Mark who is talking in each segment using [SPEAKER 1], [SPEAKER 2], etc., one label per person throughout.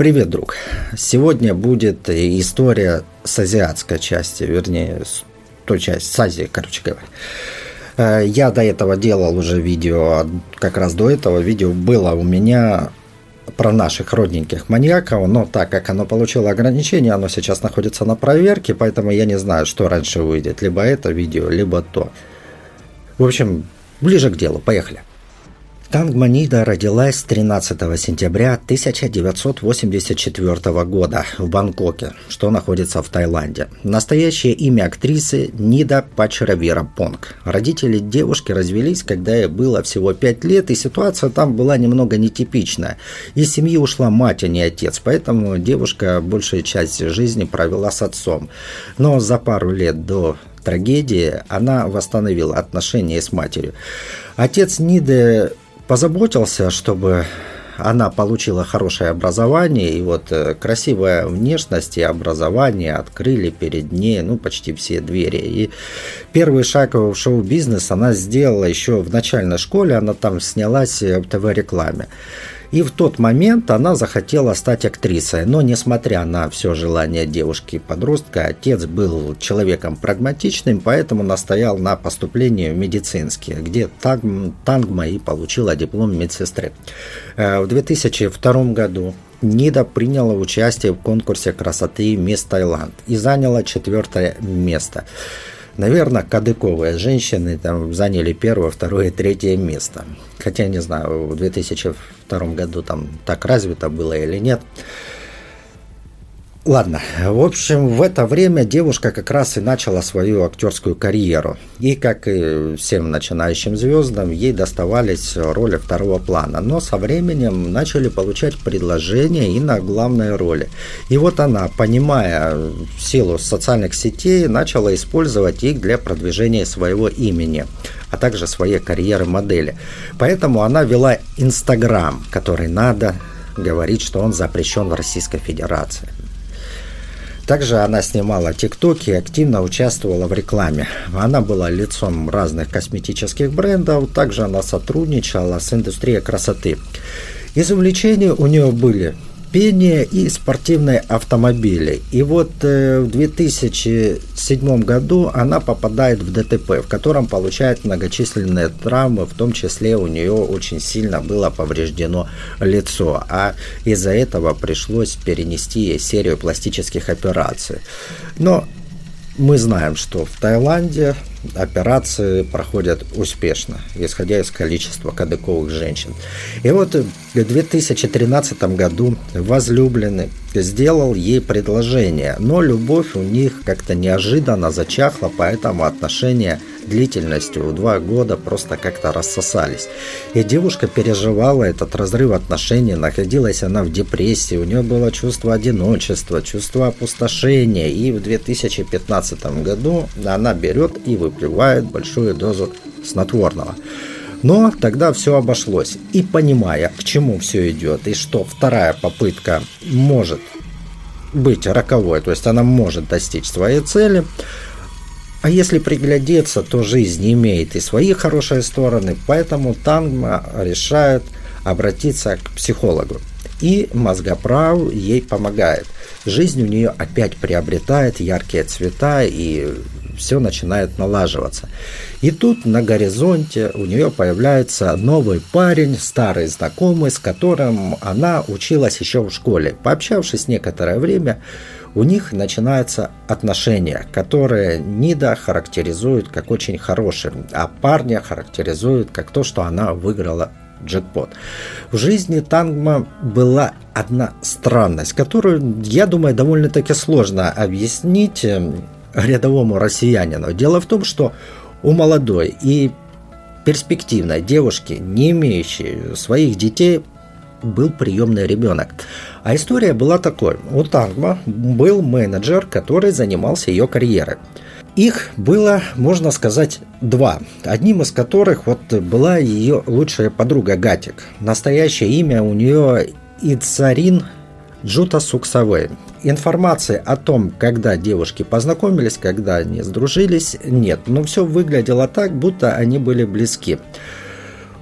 [SPEAKER 1] Привет, друг. Сегодня будет история с азиатской части, вернее, с той части, с Азии, короче говоря. Э, я до этого делал уже видео, как раз до этого видео было у меня про наших родненьких маньяков, но так как оно получило ограничение, оно сейчас находится на проверке, поэтому я не знаю, что раньше выйдет, либо это видео, либо то. В общем, ближе к делу, поехали. Тангманида родилась 13 сентября 1984 года в Бангкоке, что находится в Таиланде. Настоящее имя актрисы Нида Пачаравира Понг. Родители девушки развелись, когда ей было всего 5 лет, и ситуация там была немного нетипичная. Из семьи ушла мать, а не отец, поэтому девушка большую часть жизни провела с отцом. Но за пару лет до трагедии она восстановила отношения с матерью. Отец Ниды позаботился, чтобы она получила хорошее образование, и вот э, красивая внешность и образование открыли перед ней, ну, почти все двери. И первый шаг в шоу-бизнес она сделала еще в начальной школе, она там снялась в ТВ-рекламе. И в тот момент она захотела стать актрисой. Но несмотря на все желание девушки-подростка, отец был человеком прагматичным, поэтому настоял на поступлении в медицинский, где Тангма и получила диплом медсестры. Э, в 2002 году Нида приняла участие в конкурсе красоты «Мисс Таиланд» и заняла четвертое место. Наверное, кадыковые женщины там заняли первое, второе, третье место. Хотя, не знаю, в 2002 году там так развито было или нет. Ладно, в общем, в это время девушка как раз и начала свою актерскую карьеру. И, как и всем начинающим звездам, ей доставались роли второго плана. Но со временем начали получать предложения и на главные роли. И вот она, понимая силу социальных сетей, начала использовать их для продвижения своего имени а также своей карьеры модели. Поэтому она вела Инстаграм, который надо говорить, что он запрещен в Российской Федерации. Также она снимала тиктоки и активно участвовала в рекламе. Она была лицом разных косметических брендов, также она сотрудничала с индустрией красоты. Из увлечений у нее были пение и спортивные автомобили. И вот э, в 2007 году она попадает в ДТП, в котором получает многочисленные травмы, в том числе у нее очень сильно было повреждено лицо, а из-за этого пришлось перенести ей серию пластических операций. Но мы знаем, что в Таиланде операции проходят успешно, исходя из количества кадыковых женщин. И вот в 2013 году возлюбленный сделал ей предложение, но любовь у них как-то неожиданно зачахла, поэтому отношения длительностью в два года просто как-то рассосались. И девушка переживала этот разрыв отношений, находилась она в депрессии, у нее было чувство одиночества, чувство опустошения, и в 2015 году она берет и выпивает большую дозу снотворного. Но тогда все обошлось. И понимая, к чему все идет, и что вторая попытка может быть роковой, то есть она может достичь своей цели, а если приглядеться, то жизнь имеет и свои хорошие стороны, поэтому Тангма решает обратиться к психологу. И мозгоправ ей помогает. Жизнь у нее опять приобретает яркие цвета и все начинает налаживаться. И тут на горизонте у нее появляется новый парень, старый знакомый, с которым она училась еще в школе. Пообщавшись некоторое время, у них начинаются отношения, которые Нида характеризует как очень хорошие, а парня характеризует как то, что она выиграла джекпот. В жизни Тангма была одна странность, которую, я думаю, довольно-таки сложно объяснить эм, рядовому россиянину. Дело в том, что у молодой и перспективной девушки, не имеющей своих детей, был приемный ребенок. А история была такой. У Тангма был менеджер, который занимался ее карьерой. Их было, можно сказать, два. Одним из которых вот была ее лучшая подруга Гатик. Настоящее имя у нее Ицарин Джута Суксавей. Информации о том, когда девушки познакомились, когда они сдружились, нет. Но все выглядело так, будто они были близки.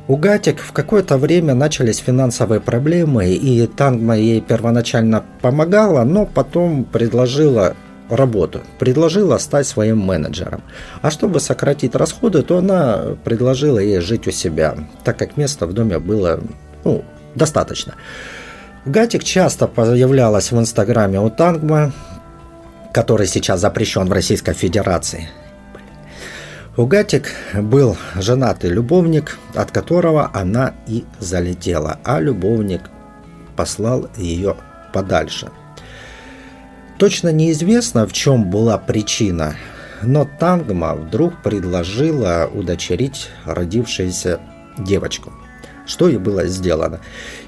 [SPEAKER 1] У Гатик в какое-то время начались финансовые проблемы, и Тангма ей первоначально помогала, но потом предложила работу, предложила стать своим менеджером. А чтобы сократить расходы, то она предложила ей жить у себя, так как места в доме было ну, достаточно. Гатик часто появлялась в инстаграме у Тангма, который сейчас запрещен в Российской Федерации. У Гатик был женатый любовник, от которого она и залетела, а любовник послал ее подальше. Точно неизвестно, в чем была причина, но Тангма вдруг предложила удочерить родившуюся девочку – что и было сделано.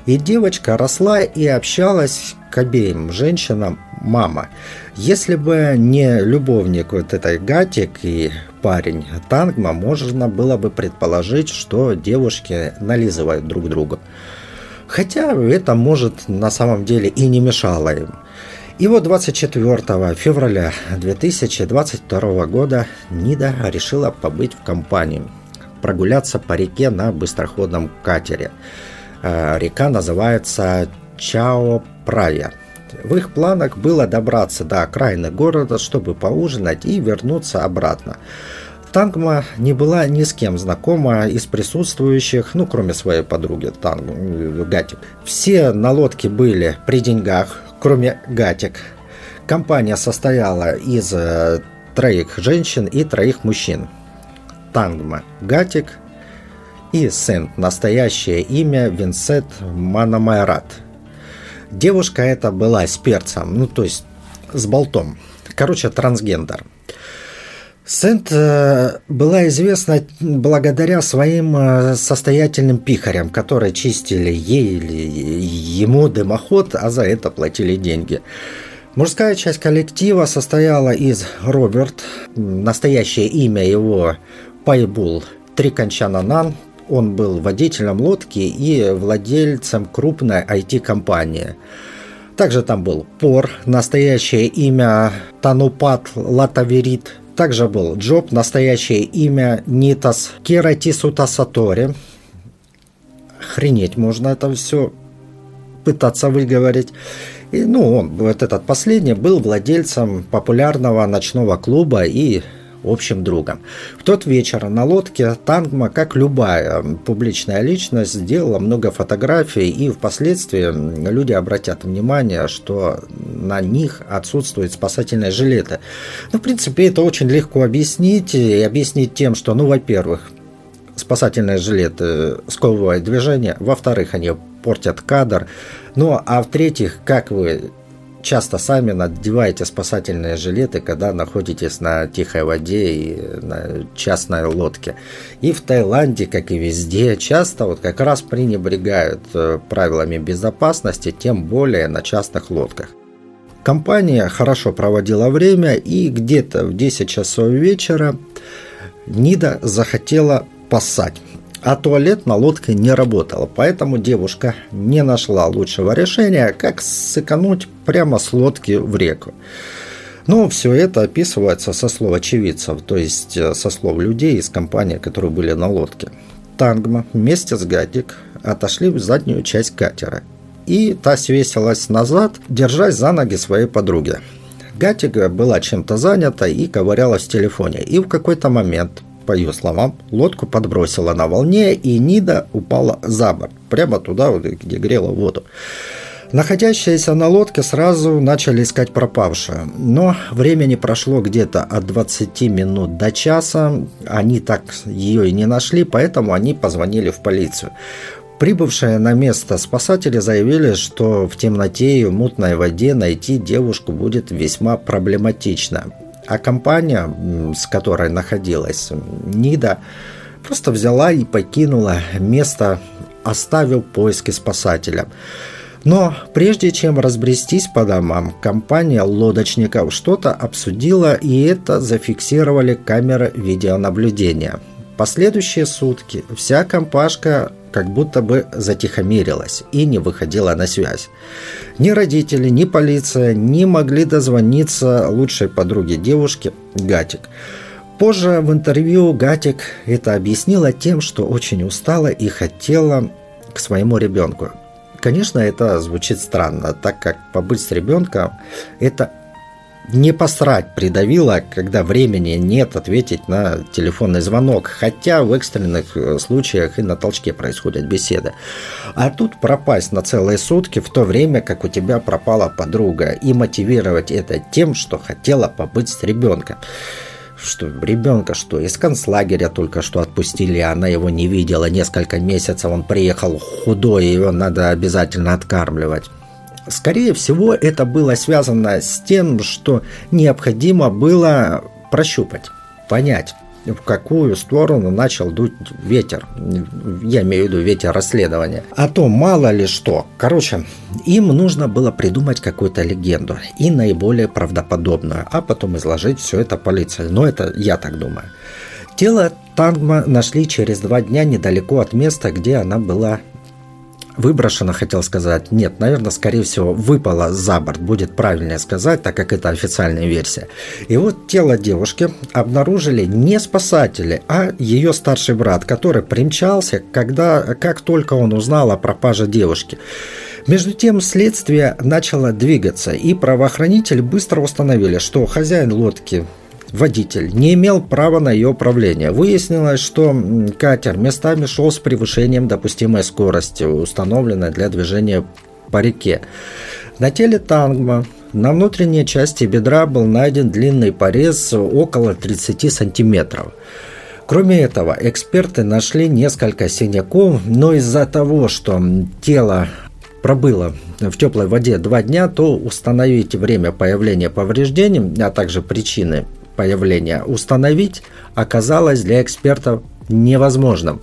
[SPEAKER 1] И девочка росла и общалась к обеим женщинам мама. Если бы не любовник вот этой Гатик и парень Тангма, можно было бы предположить, что девушки нализывают друг другу. Хотя это может на самом деле и не мешало им. И вот 24 февраля 2022 года Нида решила побыть в компании – прогуляться по реке на быстроходном катере. Э, река называется Чао-Прая. В их планах было добраться до окраины города, чтобы поужинать и вернуться обратно. Тангма не была ни с кем знакома из присутствующих, ну, кроме своей подруги Тангма, э, Гатик. Все на лодке были при деньгах, кроме Гатик. Компания состояла из э, троих женщин и троих мужчин. Тангма Гатик и Сент, настоящее имя Винсет Манамайрат. Девушка эта была с перцем, ну то есть с болтом. Короче, трансгендер. Сент э, была известна благодаря своим э, состоятельным пихарям, которые чистили ей или ему дымоход, а за это платили деньги. Мужская часть коллектива состояла из Роберт, настоящее имя его Пайбул Триканчананан. Он был водителем лодки и владельцем крупной IT-компании. Также там был Пор, настоящее имя Танупат Латаверит. Также был Джоб, настоящее имя Нитас Кератисута Сатори. Хренеть можно это все пытаться выговорить. И, ну, он, вот этот последний, был владельцем популярного ночного клуба и общим другом. В тот вечер на лодке Тангма, как любая публичная личность, сделала много фотографий, и впоследствии люди обратят внимание, что на них отсутствуют спасательные жилеты. Ну, в принципе, это очень легко объяснить, и объяснить тем, что, ну, во-первых, спасательные жилеты сковывают движение, во-вторых, они портят кадр, ну, а в-третьих, как вы часто сами надеваете спасательные жилеты, когда находитесь на тихой воде и на частной лодке. И в Таиланде, как и везде, часто вот как раз пренебрегают э, правилами безопасности, тем более на частных лодках. Компания хорошо проводила время, и где-то в 10 часов вечера Нида захотела поссать а туалет на лодке не работал, поэтому девушка не нашла лучшего решения, как сэкономить прямо с лодки в реку. Но все это описывается со слов очевидцев, то есть э, со слов людей из компании, которые были на лодке. Тангма вместе с Гатик отошли в заднюю часть катера, и та свесилась назад, держась за ноги своей подруги. Гатига была чем-то занята и ковырялась в телефоне, и в какой-то момент по ее словам, лодку подбросила на волне, и Нида упала за борт, прямо туда, где грела воду. Находящиеся на лодке сразу начали искать пропавшую, но времени прошло где-то от 20 минут до часа, они так ее и не нашли, поэтому они позвонили в полицию. Прибывшие на место спасатели заявили, что в темноте и мутной воде найти девушку будет весьма проблематично. А компания, с которой находилась НИДа, просто взяла и покинула место, оставив поиски спасателя. Но прежде чем разбрестись по домам, компания лодочников что-то обсудила, и это зафиксировали камеры видеонаблюдения. Последующие сутки вся компашка как будто бы затихомирилась и не выходила на связь. Ни родители, ни полиция не могли дозвониться лучшей подруге девушки Гатик. Позже в интервью Гатик это объяснила тем, что очень устала и хотела к своему ребенку. Конечно, это звучит странно, так как побыть с ребенком – это не посрать придавило, когда времени нет ответить на телефонный звонок, хотя в экстренных э, случаях и на толчке происходят беседы. А тут пропасть на целые сутки в то время, как у тебя пропала подруга, и мотивировать это тем, что хотела побыть с ребенком что ребенка, что из концлагеря только что отпустили, она его не видела несколько месяцев, он приехал худой, его надо обязательно откармливать. Скорее всего, это было связано с тем, что необходимо было прощупать, понять, в какую сторону начал дуть ветер. Я имею в виду ветер расследования. А то мало ли что. Короче, им нужно было придумать какую-то легенду и наиболее правдоподобную, а потом изложить все это полиции. Но это я так думаю. Тело Тангма нашли через два дня недалеко от места, где она была выброшена, хотел сказать. Нет, наверное, скорее всего, выпала за борт, будет правильнее сказать, так как это официальная версия. И вот тело девушки обнаружили не спасатели, а ее старший брат, который примчался, когда, как только он узнал о пропаже девушки. Между тем следствие начало двигаться, и правоохранители быстро установили, что хозяин лодки водитель не имел права на ее управление. Выяснилось, что катер местами шел с превышением допустимой скорости, установленной для движения по реке. На теле Тангма на внутренней части бедра был найден длинный порез около 30 сантиметров. Кроме этого, эксперты нашли несколько синяков, но из-за того, что тело пробыло в теплой воде два дня, то установить время появления повреждений, а также причины появления установить оказалось для экспертов невозможным.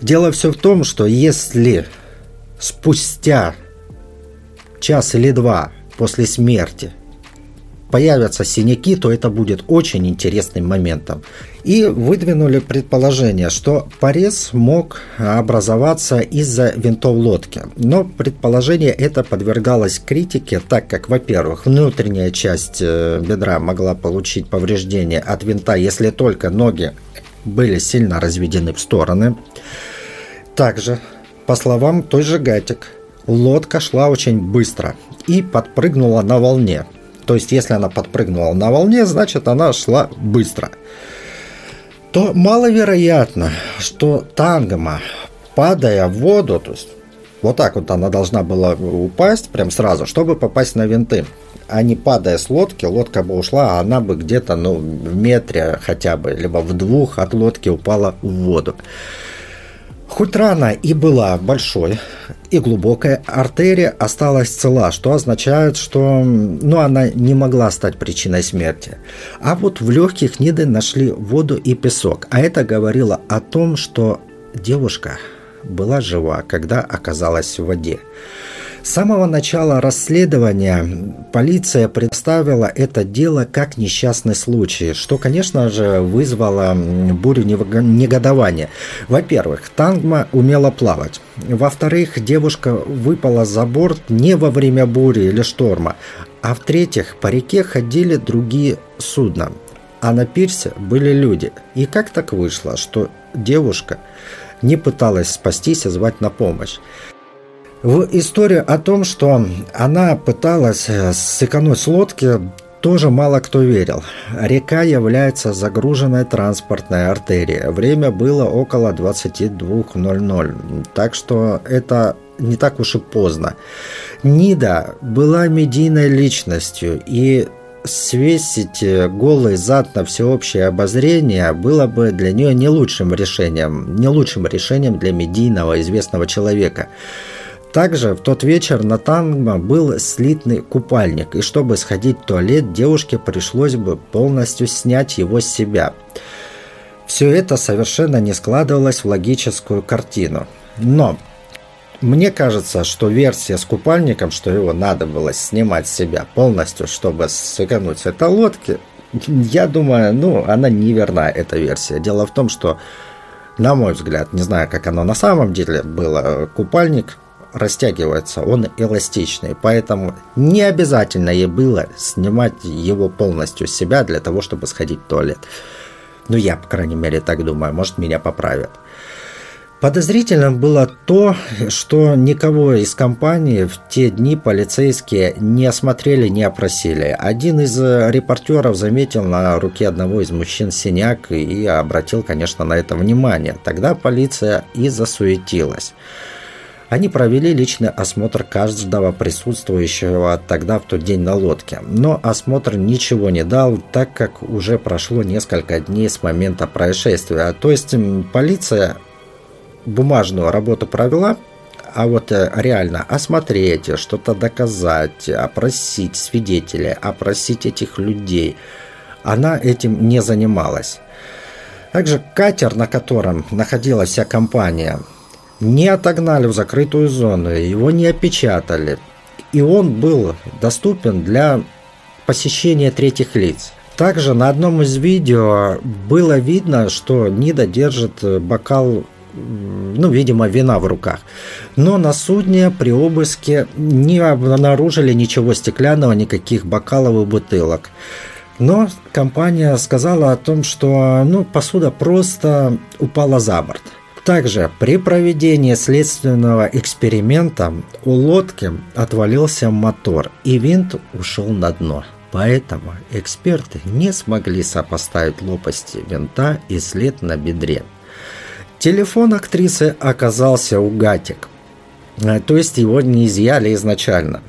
[SPEAKER 1] Дело все в том, что если спустя час или два после смерти появятся синяки, то это будет очень интересным моментом. И выдвинули предположение, что порез мог образоваться из-за винтов лодки. Но предположение это подвергалось критике, так как, во-первых, внутренняя часть э, бедра могла получить повреждение от винта, если только ноги были сильно разведены в стороны. Также, по словам той же Гатик, лодка шла очень быстро и подпрыгнула на волне. То есть, если она подпрыгнула на волне, значит, она шла быстро. То маловероятно, что тангома, падая в воду, то есть вот так вот она должна была упасть прям сразу, чтобы попасть на винты. А не падая с лодки, лодка бы ушла, а она бы где-то ну, в метре хотя бы, либо в двух от лодки упала в воду. Хоть рана и была большой и глубокая, артерия осталась цела, что означает, что ну, она не могла стать причиной смерти. А вот в легких Ниды нашли воду и песок, а это говорило о том, что девушка была жива, когда оказалась в воде. С самого начала расследования полиция представила это дело как несчастный случай, что, конечно же, вызвало бурю негодования. Во-первых, Тангма умела плавать. Во-вторых, девушка выпала за борт не во время бури или шторма. А в-третьих, по реке ходили другие судна. А на пирсе были люди. И как так вышло, что девушка не пыталась спастись и звать на помощь? В историю о том, что она пыталась э, сэкономить с лодки, тоже мало кто верил. Река является загруженной транспортной артерией. Время было около 22.00, так что это не так уж и поздно. Нида была медийной личностью, и свесить э, голый зад на всеобщее обозрение было бы для нее не лучшим решением, не лучшим решением для медийного известного человека. Также в тот вечер на Танго был слитный купальник, и чтобы сходить в туалет, девушке пришлось бы полностью снять его с себя. Все это совершенно не складывалось в логическую картину. Но мне кажется, что версия с купальником, что его надо было снимать с себя полностью, чтобы сэкономить с этой лодки, я думаю, ну, она неверна, эта версия. Дело в том, что, на мой взгляд, не знаю, как оно на самом деле было, купальник растягивается, он эластичный, поэтому не обязательно ей было снимать его полностью с себя для того, чтобы сходить в туалет. Ну, я, по крайней мере, так думаю, может, меня поправят. Подозрительным было то, что никого из компании в те дни полицейские не осмотрели, не опросили. Один из репортеров заметил на руке одного из мужчин синяк и обратил, конечно, на это внимание. Тогда полиция и засуетилась. Они провели личный осмотр каждого присутствующего тогда в тот день на лодке. Но осмотр ничего не дал, так как уже прошло несколько дней с момента происшествия. То есть полиция бумажную работу провела, а вот э, реально осмотреть, что-то доказать, опросить свидетелей, опросить этих людей, она этим не занималась. Также катер, на котором находилась вся компания, не отогнали в закрытую зону, его не опечатали. И он был доступен для посещения третьих лиц. Также на одном из видео было видно, что Нида держит бокал ну, видимо, вина в руках. Но на судне при обыске не обнаружили ничего стеклянного, никаких бокалов и бутылок. Но компания сказала о том, что ну, посуда просто упала за борт. Также при проведении следственного эксперимента у лодки отвалился мотор и винт ушел на дно. Поэтому эксперты не смогли сопоставить лопасти винта и след на бедре. Телефон актрисы оказался у Гатик. Э, то есть его не изъяли изначально.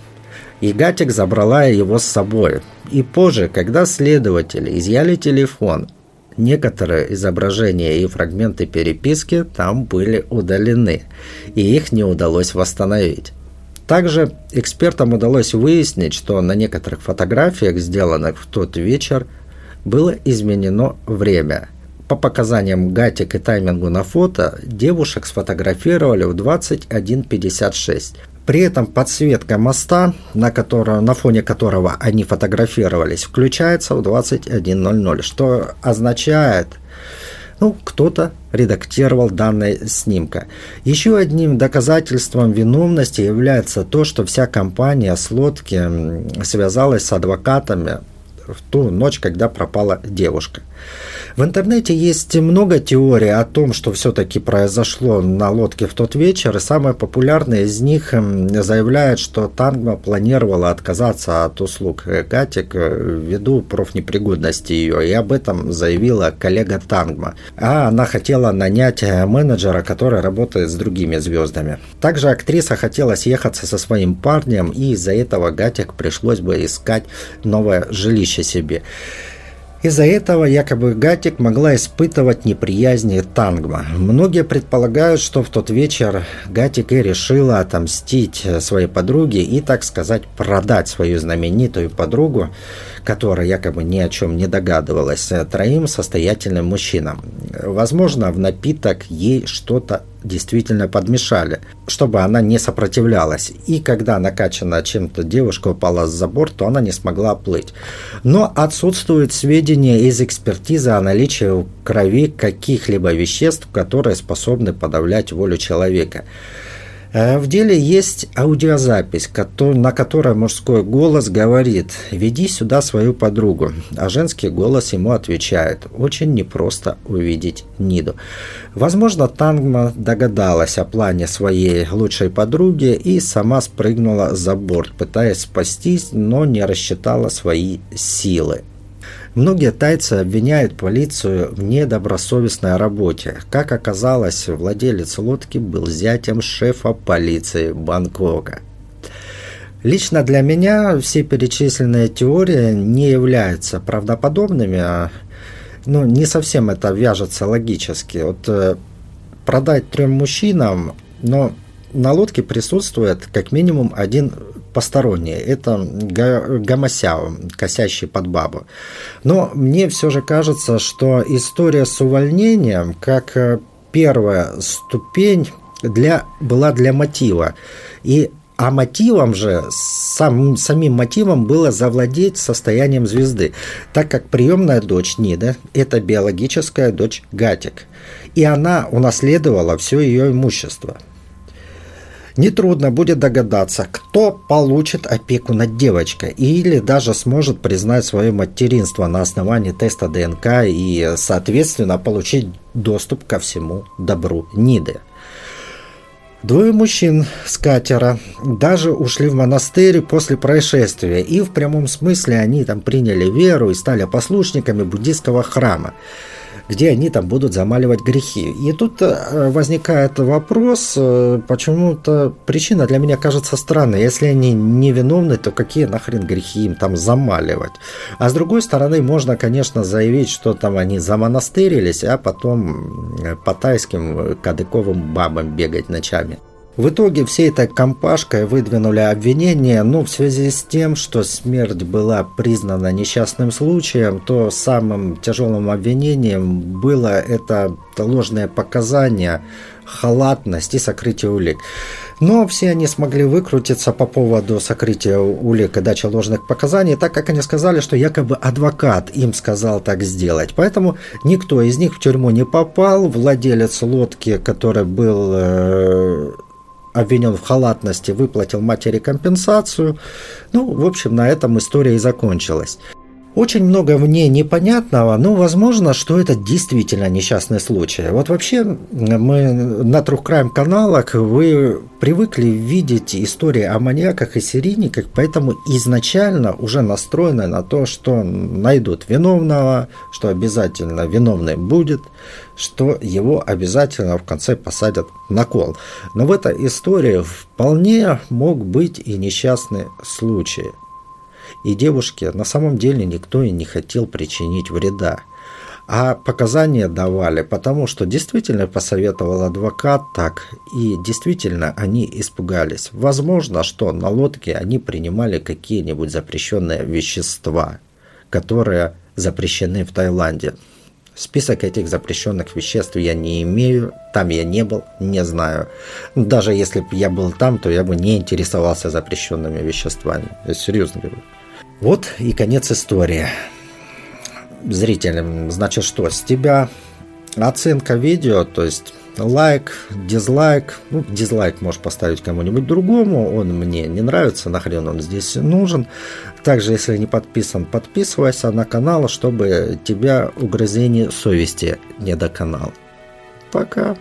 [SPEAKER 1] И Гатик забрала его с собой. И позже, когда следователи изъяли телефон, некоторые изображения и фрагменты переписки там были удалены, и их не удалось восстановить. Также экспертам удалось выяснить, что на некоторых фотографиях, сделанных в тот вечер, было изменено время – по показаниям Гатик и таймингу на фото, девушек сфотографировали в 21.56. При этом подсветка моста, на, которого, на фоне которого они фотографировались, включается в 21.00, что означает, ну, кто-то редактировал данные снимка. Еще одним доказательством виновности является то, что вся компания с лодки связалась с адвокатами в ту ночь, когда пропала девушка. В интернете есть много теорий о том, что все-таки произошло на лодке в тот вечер, и самая популярная из них эм, заявляет, что Тангма планировала отказаться от услуг Гатик э, ввиду профнепригодности ее, и об этом заявила коллега Тангма. А она хотела нанять э, менеджера, который работает с другими звездами. Также актриса хотела съехаться со своим парнем, и из-за этого Гатик пришлось бы искать новое жилище себе. Из-за этого якобы Гатик могла испытывать неприязнь Тангма. Многие предполагают, что в тот вечер Гатик и решила отомстить своей подруге и, так сказать, продать свою знаменитую подругу, которая якобы ни о чем не догадывалась, троим состоятельным мужчинам. Возможно, в напиток ей что-то действительно подмешали, чтобы она не сопротивлялась. И когда накачанная чем-то девушка упала за борт, то она не смогла плыть. Но отсутствуют сведения из экспертизы о наличии в крови каких-либо веществ, которые способны подавлять волю человека. Э, в деле есть аудиозапись, на которой мужской голос говорит «Веди сюда свою подругу», а женский голос ему отвечает «Очень непросто увидеть Ниду». Возможно, Тангма догадалась о плане своей лучшей подруги и сама спрыгнула за борт, пытаясь спастись, но не рассчитала свои силы. Многие тайцы обвиняют полицию в недобросовестной работе. Как оказалось, владелец лодки был зятем шефа полиции Бангкока. Лично для меня все перечисленные теории не являются правдоподобными, а ну, не совсем это вяжется логически. Вот э, продать трем мужчинам, но на лодке присутствует как минимум один посторонние. Это гомосяо, косящий под бабу. Но мне все же кажется, что история с увольнением, как э, первая ступень, для, была для мотива. И а мотивом же, сам, самим мотивом было завладеть состоянием звезды, так как приемная дочь Нида – это биологическая дочь Гатик, и она унаследовала все ее имущество – Нетрудно будет догадаться, кто получит опеку над девочкой или даже сможет признать свое материнство на основании теста ДНК и, соответственно, получить доступ ко всему добру Ниды. Двое мужчин с катера даже ушли в монастырь после происшествия, и в прямом смысле они там приняли веру и стали послушниками буддийского храма где они там будут замаливать грехи. И тут э, возникает вопрос, э, почему-то причина для меня кажется странной. Если они невиновны, то какие нахрен грехи им там замаливать? А с другой стороны, можно, конечно, заявить, что там они замонастырились, а потом э, по тайским кадыковым бабам бегать ночами. В итоге всей этой компашкой выдвинули обвинение, но в связи с тем, что смерть была признана несчастным случаем, то самым тяжелым обвинением было это ложное показание, халатность и сокрытие улик. Но все они смогли выкрутиться по поводу сокрытия улик и дачи ложных показаний, так как они сказали, что якобы адвокат им сказал так сделать. Поэтому никто из них в тюрьму не попал. Владелец лодки, который был э, обвинен в халатности, выплатил матери компенсацию. Ну, в общем, на этом история и закончилась. Очень много в ней непонятного, но возможно, что это действительно несчастный случай. Вот вообще мы на True Crime каналах вы привыкли видеть истории о маньяках и серийниках, поэтому изначально уже настроены на то, что найдут виновного, что обязательно виновный будет, что его обязательно в конце посадят на кол. Но в этой истории вполне мог быть и несчастный случай – и девушке на самом деле никто и не хотел причинить вреда. А показания давали, потому что действительно посоветовал адвокат так, и действительно они испугались. Возможно, что на лодке они принимали какие-нибудь запрещенные вещества, которые запрещены в Таиланде. Список этих запрещенных веществ я не имею, там я не был, не знаю. Даже если бы я был там, то я бы не интересовался запрещенными веществами. Я серьезно говорю. Вот и конец истории. Зрителям, значит, что с тебя оценка видео, то есть лайк, дизлайк. Ну, дизлайк можешь поставить кому-нибудь другому, он мне не нравится, нахрен он здесь нужен. Также, если не подписан, подписывайся на канал, чтобы тебя угрызение совести не до канала. Пока.